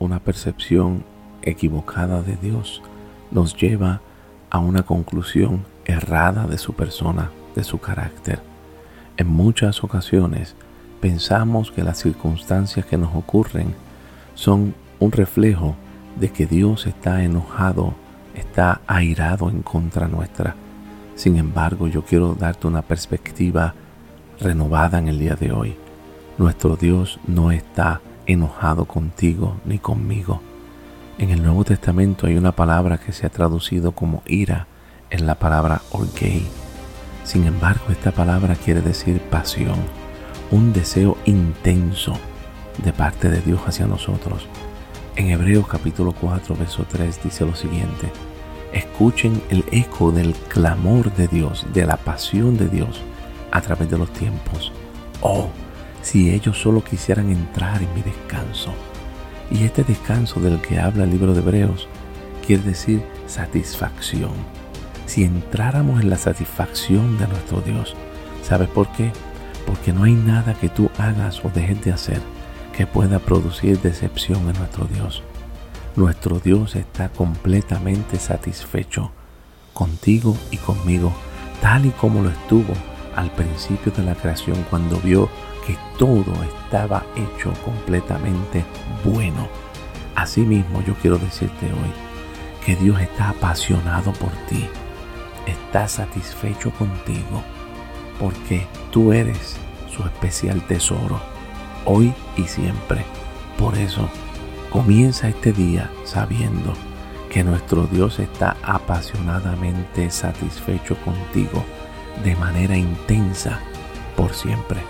una percepción equivocada de Dios nos lleva a una conclusión errada de su persona, de su carácter. En muchas ocasiones pensamos que las circunstancias que nos ocurren son un reflejo de que Dios está enojado, está airado en contra nuestra. Sin embargo, yo quiero darte una perspectiva renovada en el día de hoy. Nuestro Dios no está enojado contigo ni conmigo. En el Nuevo Testamento hay una palabra que se ha traducido como ira, en la palabra orgei. Sin embargo, esta palabra quiere decir pasión, un deseo intenso de parte de Dios hacia nosotros. En Hebreos capítulo 4, verso 3 dice lo siguiente, escuchen el eco del clamor de Dios, de la pasión de Dios a través de los tiempos. Oh, si ellos solo quisieran entrar en mi descanso. Y este descanso del que habla el libro de Hebreos quiere decir satisfacción. Si entráramos en la satisfacción de nuestro Dios, ¿sabes por qué? Porque no hay nada que tú hagas o dejes de hacer que pueda producir decepción en nuestro Dios. Nuestro Dios está completamente satisfecho contigo y conmigo, tal y como lo estuvo al principio de la creación cuando vio que todo estaba hecho completamente bueno. Asimismo, yo quiero decirte hoy que Dios está apasionado por ti, está satisfecho contigo, porque tú eres su especial tesoro, hoy y siempre. Por eso, comienza este día sabiendo que nuestro Dios está apasionadamente satisfecho contigo de manera intensa por siempre.